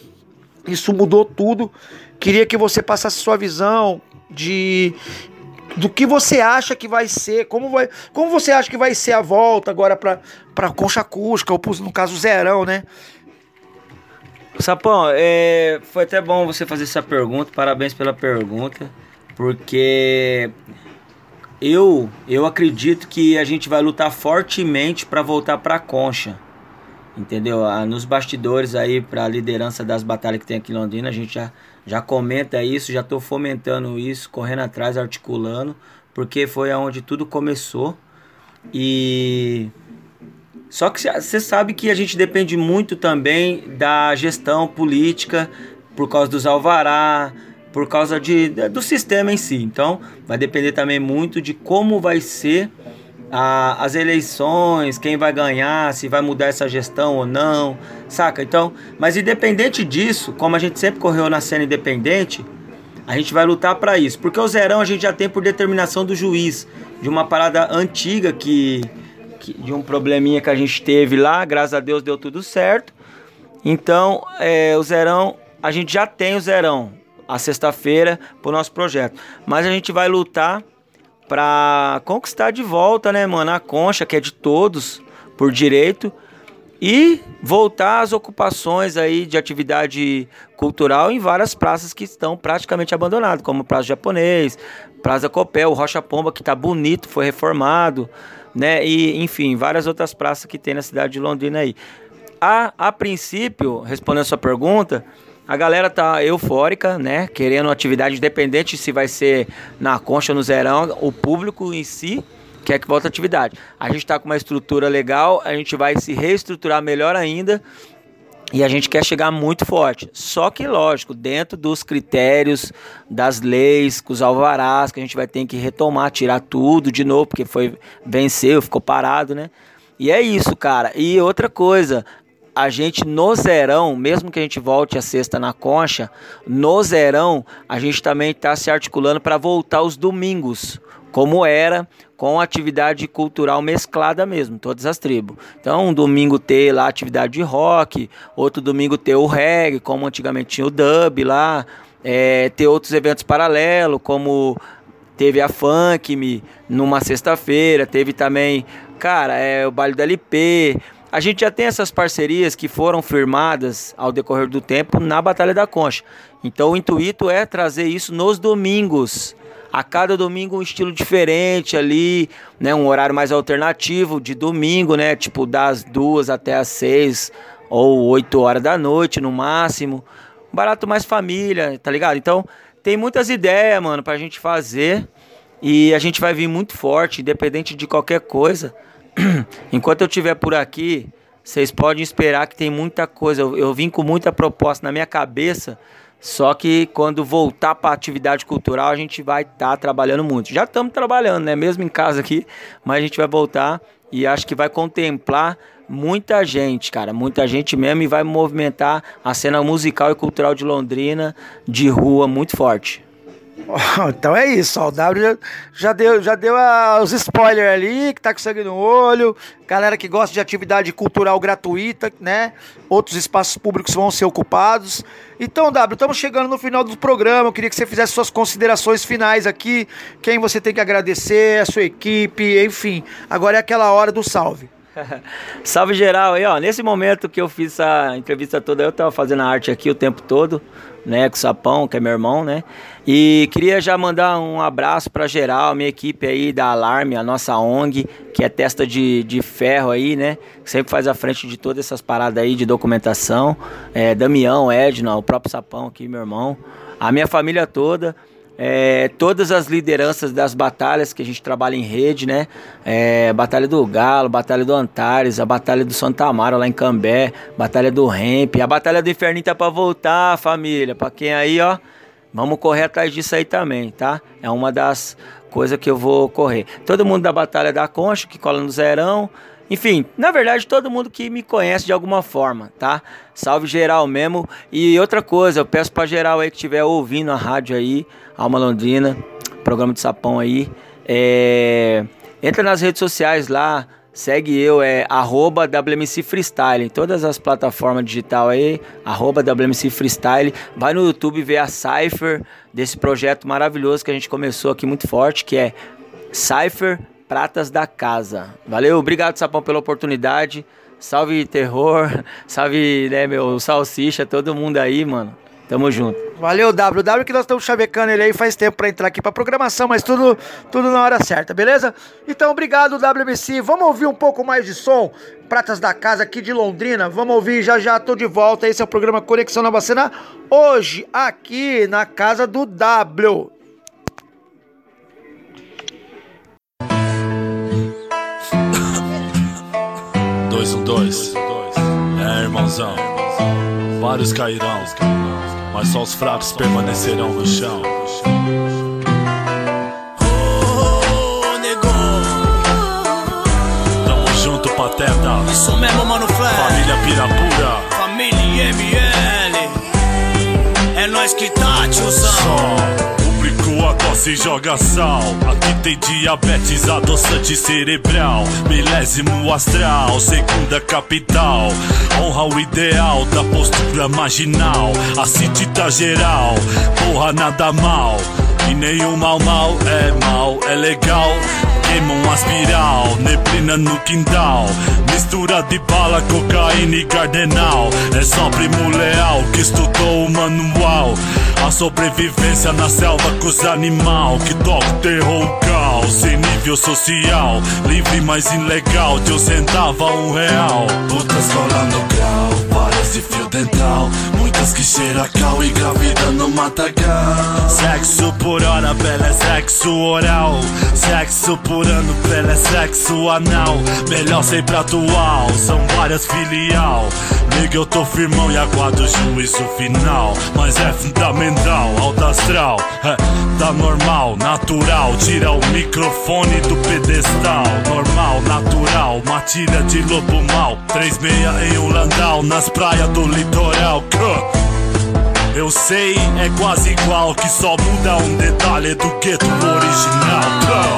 Speaker 1: isso mudou tudo. Queria que você passasse sua visão de do que você acha que vai ser, como vai, como você acha que vai ser a volta agora para para concha acústica ou no caso zerão, né?
Speaker 2: Sapão, é, foi até bom você fazer essa pergunta. Parabéns pela pergunta, porque eu eu acredito que a gente vai lutar fortemente para voltar para concha. Entendeu? Ah, nos bastidores aí para a liderança das batalhas que tem aqui em Londrina, a gente já já comenta isso, já estou fomentando isso, correndo atrás, articulando, porque foi aonde tudo começou. E só que você sabe que a gente depende muito também da gestão política por causa dos alvará, por causa de, do sistema em si. Então, vai depender também muito de como vai ser as eleições, quem vai ganhar, se vai mudar essa gestão ou não, saca? Então, mas independente disso, como a gente sempre correu na cena independente, a gente vai lutar para isso, porque o zerão a gente já tem por determinação do juiz, de uma parada antiga que, que de um probleminha que a gente teve lá, graças a Deus deu tudo certo. Então, é, o zerão, a gente já tem o zerão, a sexta-feira, pro nosso projeto, mas a gente vai lutar para conquistar de volta, né, mano, a concha que é de todos por direito e voltar às ocupações aí de atividade cultural em várias praças que estão praticamente abandonadas, como Praça Japonês, Praça Copel, Rocha Pomba que tá bonito, foi reformado, né? E enfim, várias outras praças que tem na cidade de Londrina aí. A, a princípio, respondendo a sua pergunta, a galera tá eufórica, né? Querendo atividade independente se vai ser na concha ou no zerão. O público em si quer que volte atividade. A gente está com uma estrutura legal, a gente vai se reestruturar melhor ainda. E a gente quer chegar muito forte. Só que, lógico, dentro dos critérios, das leis, com os alvarás, que a gente vai ter que retomar, tirar tudo de novo, porque foi venceu, ficou parado, né? E é isso, cara. E outra coisa, a gente no zerão, mesmo que a gente volte a sexta na concha, no zerão a gente também está se articulando para voltar os domingos, como era com atividade cultural mesclada mesmo, todas as tribos. Então, um domingo ter lá atividade de rock, outro domingo ter o reggae, como antigamente tinha o dub lá, é, ter outros eventos paralelos, como teve a Funk Me numa sexta-feira, teve também, cara, é, o baile da LP, a gente já tem essas parcerias que foram firmadas ao decorrer do tempo na Batalha da Concha. Então o intuito é trazer isso nos domingos. A cada domingo um estilo diferente ali, né? Um horário mais alternativo de domingo, né? Tipo das duas até as seis ou oito horas da noite no máximo. Barato mais família, tá ligado? Então tem muitas ideias, mano, pra gente fazer. E a gente vai vir muito forte, independente de qualquer coisa. enquanto eu estiver por aqui, vocês podem esperar que tem muita coisa. Eu, eu vim com muita proposta na minha cabeça. Só que quando voltar para a atividade cultural, a gente vai estar tá trabalhando muito. Já estamos trabalhando, né? Mesmo em casa aqui, mas a gente vai voltar e acho que vai contemplar muita gente, cara, muita gente mesmo e vai movimentar a cena musical e cultural de Londrina de rua muito forte.
Speaker 1: Então é isso, ó, o W já, deu, já deu a, os spoilers ali, que tá com sangue no olho, galera que gosta de atividade cultural gratuita, né? Outros espaços públicos vão ser ocupados. Então, W, estamos chegando no final do programa. Eu queria que você fizesse suas considerações finais aqui. Quem você tem que agradecer, a sua equipe, enfim. Agora é aquela hora do salve.
Speaker 2: salve geral aí, ó. Nesse momento que eu fiz a entrevista toda, eu tava fazendo a arte aqui o tempo todo né, com o Sapão, que é meu irmão, né? E queria já mandar um abraço para geral, minha equipe aí da Alarme, a nossa ONG, que é testa de, de ferro aí, né? Sempre faz a frente de todas essas paradas aí de documentação. É, Damião, Edna, o próprio Sapão aqui, meu irmão. A minha família toda é, todas as lideranças das batalhas que a gente trabalha em rede, né? É, Batalha do Galo, Batalha do Antares, a Batalha do Santa Amaro lá em Cambé, Batalha do Remp, a Batalha do Inferninho tá pra voltar, família. Pra quem aí, ó, vamos correr atrás disso aí também, tá? É uma das coisas que eu vou correr. Todo mundo da Batalha da Concha, que cola no Zerão. Enfim, na verdade, todo mundo que me conhece de alguma forma, tá? Salve geral mesmo. E outra coisa, eu peço pra geral aí que estiver ouvindo a rádio aí, Alma Londrina, programa de sapão aí. É... Entra nas redes sociais lá, segue eu, é arroba WMC Freestyle, em todas as plataformas digital aí, arroba WMC Freestyle. Vai no YouTube ver a Cypher desse projeto maravilhoso que a gente começou aqui muito forte, que é Cypher Pratas da Casa. Valeu, obrigado Sapão pela oportunidade. Salve terror, salve, né, meu, salsicha, todo mundo aí, mano. Tamo junto.
Speaker 1: Valeu, W. que nós estamos chavecando ele aí faz tempo para entrar aqui pra programação, mas tudo, tudo na hora certa, beleza? Então, obrigado, WMC. Vamos ouvir um pouco mais de som. Pratas da Casa aqui de Londrina. Vamos ouvir, já já tô de volta. Esse é o programa Conexão Nova Cena. Hoje, aqui na casa do W.
Speaker 5: Dois. É, irmãozão. Vários cairão mas só os fracos permanecerão no chão.
Speaker 6: Oh, nego.
Speaker 5: Tamo junto, pateta.
Speaker 6: Isso mesmo, mano, Flash.
Speaker 5: Família Pirapura.
Speaker 6: Família ML. É nós que tá, tiozão.
Speaker 5: Só tosse joga sal. Aqui tem diabetes, adoçante cerebral. Milésimo astral, segunda capital. Honra o ideal da postura marginal. A tá geral, porra nada mal. E nenhum mal mal é mal, é legal queima um aspiral, neblina no quintal. Mistura de bala, cocaína e cardenal. É só primo leal que estudou o manual. A sobrevivência na selva com os animal que toca terror, o. Sem nível social, livre mas ilegal. Deus sentava um real. Putas rolando grau, parece fio dental. Muitas que cheira cal e gravida no matagal. Sexo por hora, bela é sexo oral. Sexo por ano, bela é sexo anal. Melhor sempre atual, são várias filial. Nigga, eu tô firmão e aguardo o juízo final. Mas é fundamental, alto astral. É, tá normal, natural. Tira o microfone do pedestal. Normal, natural. Matilha de lobo mal. Três meia em um landau. Nas praias do litoral. Eu sei, é quase igual. Que só muda um detalhe do gueto original.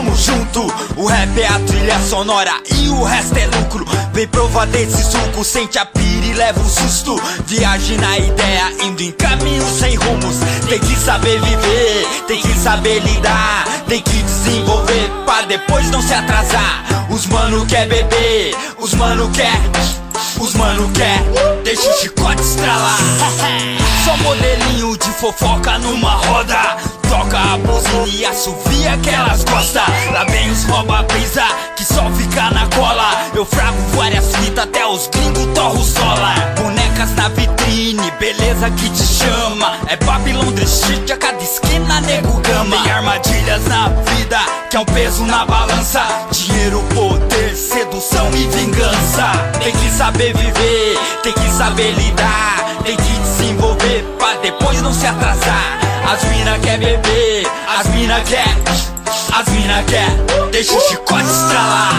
Speaker 6: Tamo junto. O rap é a trilha sonora e o resto é lucro. Vem provar desse suco, sente a pira e leva um susto. Viagem na ideia, indo em caminhos sem rumos. Tem que saber viver, tem que saber lidar, tem que desenvolver pra depois não se atrasar. Os mano quer beber, os mano quer
Speaker 22: os mano quer, deixa o chicote estralar. Só modelinho de fofoca numa roda. Toca a buzina e assovia que elas gostam. Lá vem os rouba-brisa que só fica na cola. Eu frago várias fitas até os gringos torro sola. Bonecas na vitrine, beleza que te chama. É Babylon The Street, a cada esquina nego gama. Tem armadilhas na vida, que é um peso na balança. Dinheiro, poder, sedução e vingança. Tem que saber viver, tem que saber lidar. Tem que desenvolver depois não se atrasar. As mina quer beber, as mina quer, as mina quer. Deixa o chicote estralar.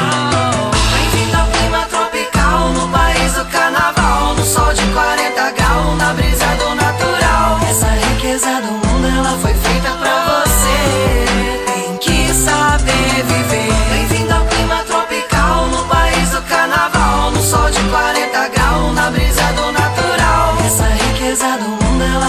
Speaker 23: Bem-vindo ao clima tropical no país do carnaval. No sol de 40 graus, na brisa do natural. Essa riqueza do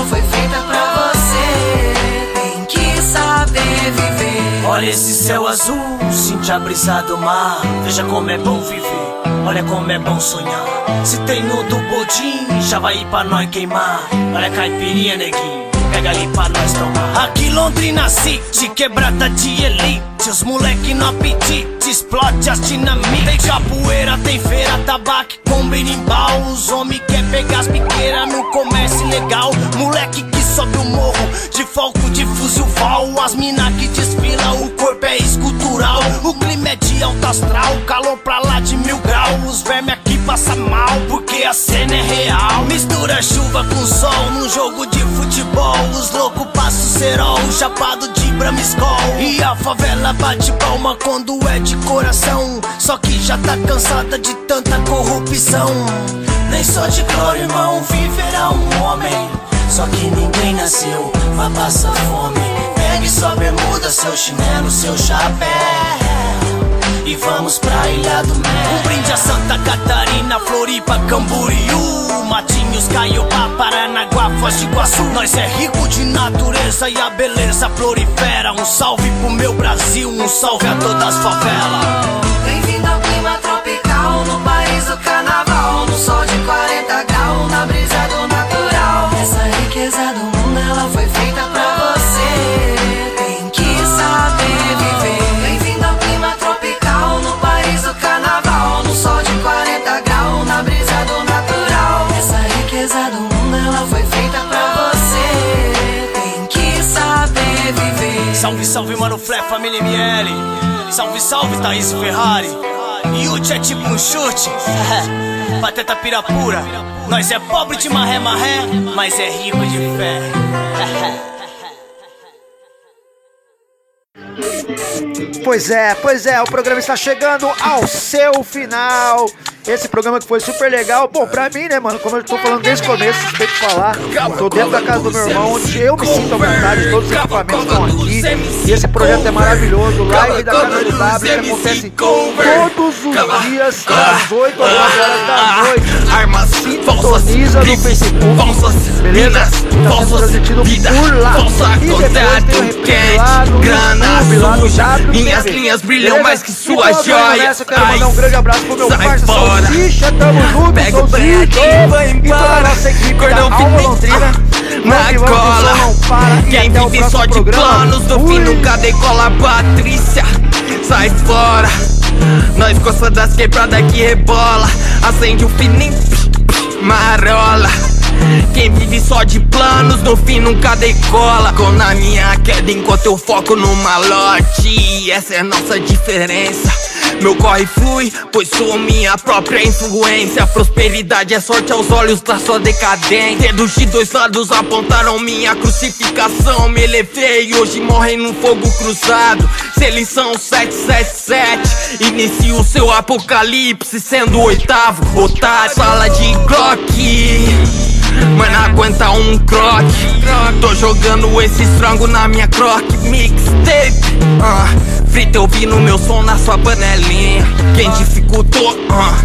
Speaker 23: foi feita pra você. Tem que saber viver.
Speaker 6: Olha esse céu azul, sente a brisa do mar. Veja como é bom viver, olha como é bom sonhar. Se tem no do bodim, já vai ir pra nós queimar. Olha a caipirinha, neguinho, pega ali pra nós tomar. Aqui Londrina City, quebrada de elite. Os moleque no apetite, explode as dinamite. Tem capoeira, tem feira, tabaco com berimbau. Os homem quer pegar as biqueiras no comércio legal. Moleque que sobe o morro, de foco de fuzil val. As mina que desfilam, o corpo é escultural. O clima é de alto astral, calor pra lá de mil graus. Os vermes aqui passa mal, porque a cena é real. Mistura chuva com sol num jogo de futebol. Os loucos passam cerol, chapado de bramiscol. E a favela bate palma quando é de coração. Só que já tá cansada de tanta corrupção. Nem só de glória, irmão, viverá um homem. Só que ninguém nasceu, vai passar fome. Pegue sua bermuda, seu chinelo, seu chapéu. E vamos pra Ilha do Mel. Um brinde a Santa Catarina, Floripa, Camboriú. Matinhos, Caiobá, Paranaguá, Foz de Iguaçu. Nós é rico de natureza e a beleza prolifera. Um salve pro meu Brasil, um salve a todas as favelas. Salve, salve, mano, Flé, família ML. Salve, salve, Thaís Ferrari. Yute é tipo um chute. Pateta pirapura. Nós é pobre de marré, marré, mas é rico de fé.
Speaker 1: Pois é, pois é, o programa está chegando ao seu final. Esse programa que foi super legal. Bom, pra mim, né, mano, como eu tô falando desde o começo, suspeito de falar, tô dentro da casa do meu irmão, onde eu me sinto à vontade, todos os equipamentos estão aqui. E esse projeto é maravilhoso. Live da Canal do W que acontece todos os dias, às 8 às 9 horas da noite. Sintoniza no Facebook, beleza? Tá sendo transmitido por lá. E depois tem o replay lá no YouTube, lá no W.
Speaker 22: Minhas linhas brilham mais que suas joias.
Speaker 1: Eu quero mandar um grande abraço pro meu parceiro
Speaker 22: fora.
Speaker 1: Salsicha, tamo junto,
Speaker 22: Pega o break e vai
Speaker 1: E
Speaker 22: embora.
Speaker 1: equipe
Speaker 22: Cordão
Speaker 1: Londrina.
Speaker 22: na cola.
Speaker 1: para. E
Speaker 22: Quem vive só de
Speaker 1: programa.
Speaker 22: planos, no fim nunca decola, Patrícia. Sai fora. Nós gosta das quebradas que rebola. Acende o fininho, marola. Quem vive só de planos, no fim nunca decola. Com na minha queda enquanto eu foco no malote. Essa é a nossa diferença. Meu corre flui, pois sou minha própria influência. Prosperidade é sorte aos olhos da sua decadência. Dedos de dois lados apontaram minha crucificação. Me elevei e hoje morrem num fogo cruzado. Seleção 777. Inicia o seu apocalipse, sendo oitavo otário. Sala de Glock. Mano, aguenta um croque. Tô jogando esse estrango na minha croque mixtape. Ah, frita eu vi no meu som na sua panelinha. Quem dificultou, ah,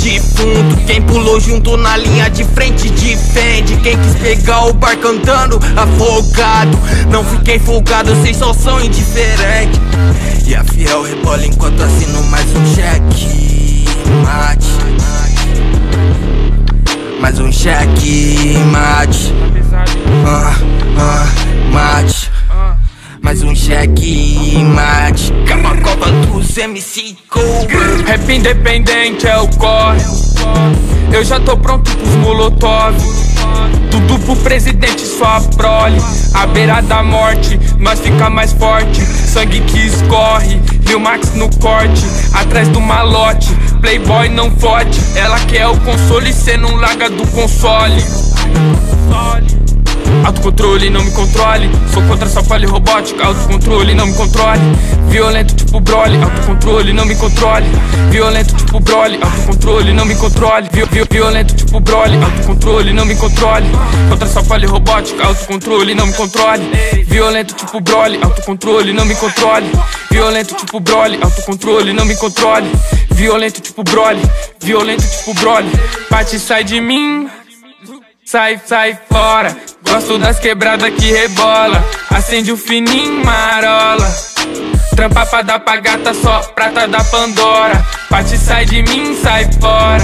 Speaker 22: defunto. Quem pulou junto na linha de frente, defende. Quem quis pegar o barco andando, afogado. Não fiquei folgado, vocês só são indiferentes. E a fiel rebola enquanto assino mais um cheque. Mate. Mais um cheque, mate. Ah, ah, mate. Mais um cheque, mate. Capa copa dos MC Cover.
Speaker 24: Rap independente é o corre. Eu já tô pronto pros molotov. Tudo pro presidente, só a prole. À beira da morte, nós fica mais forte. Sangue que escorre, Lil Max no corte. Atrás do malote, Playboy não fode. Ela quer o console, cê não larga do console. Autocontrole, não me controle. Sou contra só falha robótica. Autocontrole, não me controle. Violento tipo Broly. Autocontrole, não me controle. Violento tipo Broly. Autocontrole, não me controle. Vi vi violento tipo Broly. Autocontrole, não me controle. Contra só falha robótica. Autocontrole, não me controle. Violento tipo Broly. Autocontrole, não me controle. Violento tipo Broly. Autocontrole, não me controle. Violento tipo Broly. Violento tipo Broly. Parte sai de mim. Sai, sai fora. Gosto das quebradas que rebola. Acende o fininho, marola. Trampa pra dar pra gata só prata da Pandora. Parte sai de mim, sai fora.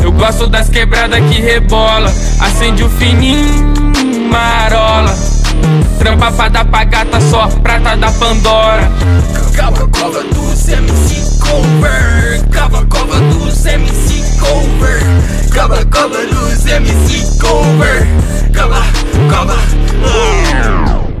Speaker 24: Eu gosto das quebradas que rebola. Acende o fininho, marola. Trampa pra dar pra gata só prata da Pandora.
Speaker 22: Cava cova dos MC Cover. Cava cova dos MC Cover. Cava cova dos MC Cover. Cava, cava. ah.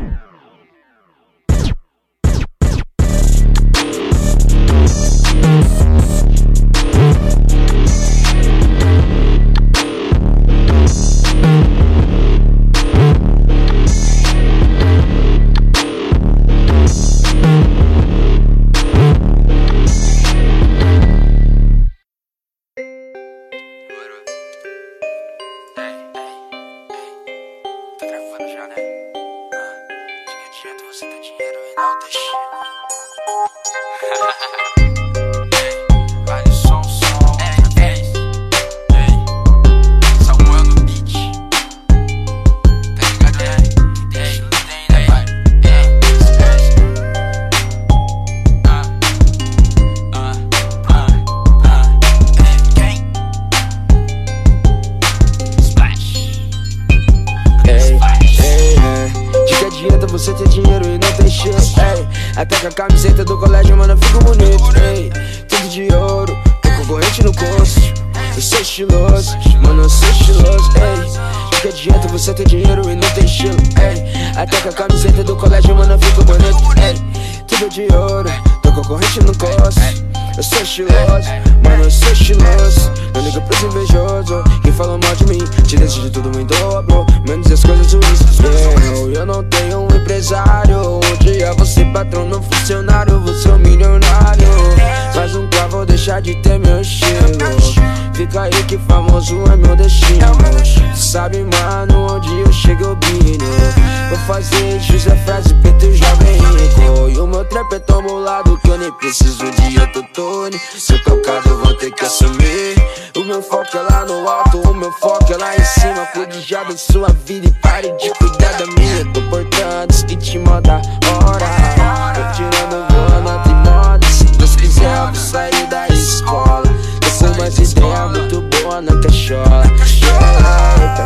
Speaker 25: Eu sair da escola. Tô com umas ideias muito boas na cachola.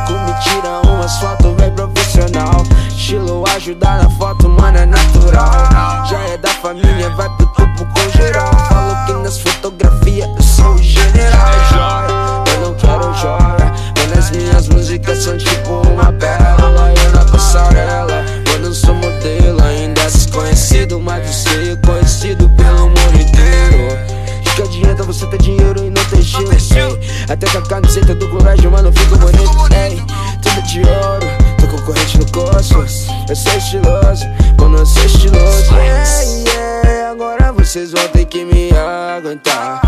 Speaker 25: Com me tira umas fotos, bem profissional. Estilo ajudar na foto, mano, é natural. Já é da família, vai pro colégio, mano, fico bonito. Ei, tudo de ouro, tô concorrente no curso. Eu sou estiloso, mano, eu sou estiloso. Yeah, yeah, agora vocês vão ter que me aguentar.